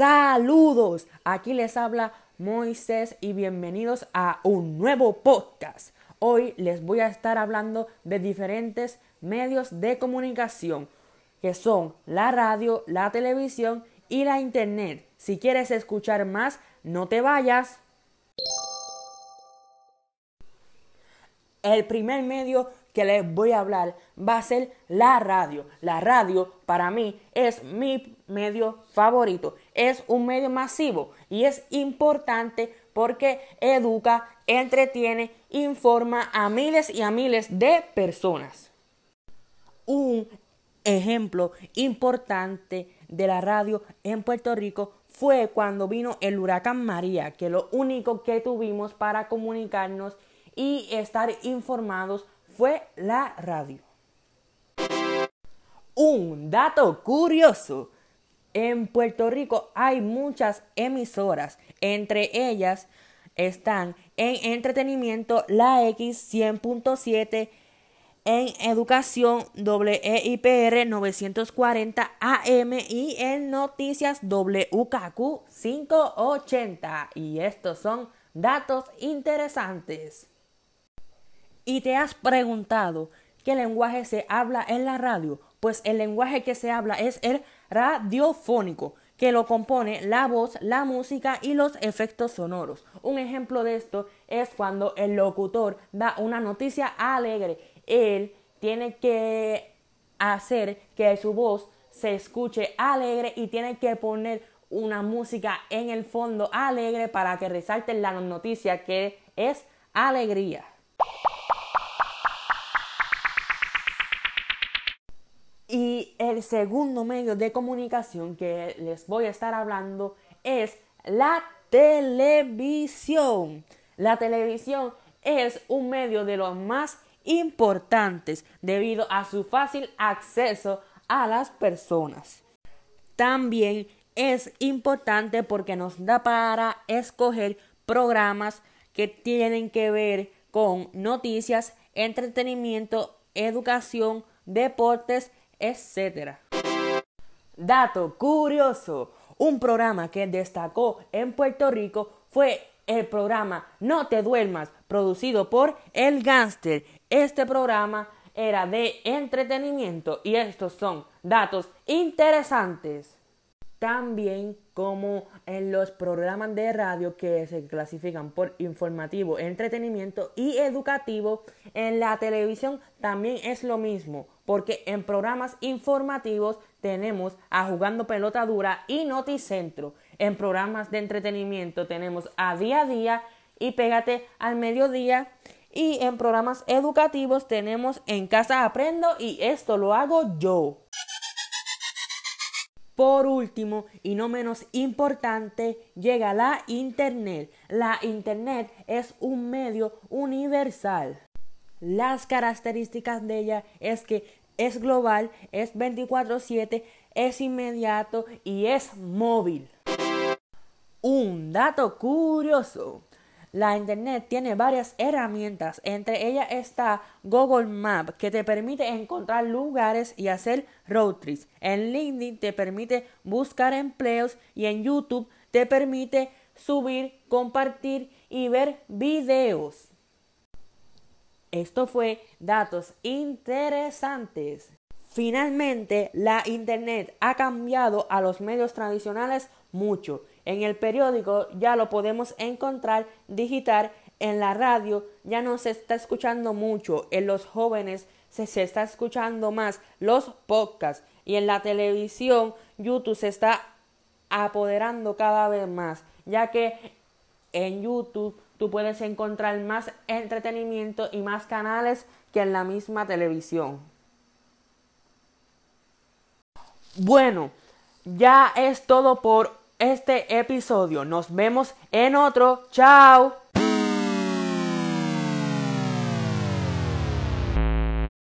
Saludos, aquí les habla Moisés y bienvenidos a un nuevo podcast. Hoy les voy a estar hablando de diferentes medios de comunicación que son la radio, la televisión y la internet. Si quieres escuchar más, no te vayas. El primer medio que les voy a hablar va a ser la radio. La radio para mí es mi medio favorito. Es un medio masivo y es importante porque educa, entretiene, informa a miles y a miles de personas. Un ejemplo importante de la radio en Puerto Rico fue cuando vino el huracán María, que lo único que tuvimos para comunicarnos y estar informados fue la radio. Un dato curioso. En Puerto Rico hay muchas emisoras, entre ellas están en entretenimiento la X 100.7, en educación WEIPR 940 AM y en noticias WKQ 580. Y estos son datos interesantes. ¿Y te has preguntado qué lenguaje se habla en la radio? Pues el lenguaje que se habla es el radiofónico, que lo compone la voz, la música y los efectos sonoros. Un ejemplo de esto es cuando el locutor da una noticia alegre. Él tiene que hacer que su voz se escuche alegre y tiene que poner una música en el fondo alegre para que resalte la noticia que es alegría. Y el segundo medio de comunicación que les voy a estar hablando es la televisión. La televisión es un medio de los más importantes debido a su fácil acceso a las personas. También es importante porque nos da para escoger programas que tienen que ver con noticias, entretenimiento, educación, deportes, etc. Dato curioso, un programa que destacó en Puerto Rico fue el programa No te duermas, producido por El Gánster. Este programa era de entretenimiento y estos son datos interesantes. También como en los programas de radio que se clasifican por informativo, entretenimiento y educativo, en la televisión también es lo mismo, porque en programas informativos tenemos a Jugando Pelota Dura y Noticentro. En programas de entretenimiento tenemos a Día a Día y Pégate al Mediodía. Y en programas educativos tenemos En Casa Aprendo y esto lo hago yo. Por último, y no menos importante, llega la Internet. La Internet es un medio universal. Las características de ella es que es global, es 24/7, es inmediato y es móvil. Un dato curioso. La Internet tiene varias herramientas, entre ellas está Google Maps, que te permite encontrar lugares y hacer road trips. En LinkedIn te permite buscar empleos y en YouTube te permite subir, compartir y ver videos. Esto fue datos interesantes. Finalmente, la Internet ha cambiado a los medios tradicionales mucho. En el periódico ya lo podemos encontrar digital, en la radio ya no se está escuchando mucho, en los jóvenes se, se está escuchando más los podcasts y en la televisión YouTube se está apoderando cada vez más, ya que en YouTube tú puedes encontrar más entretenimiento y más canales que en la misma televisión. Bueno, ya es todo por este episodio. Nos vemos en otro. Chao.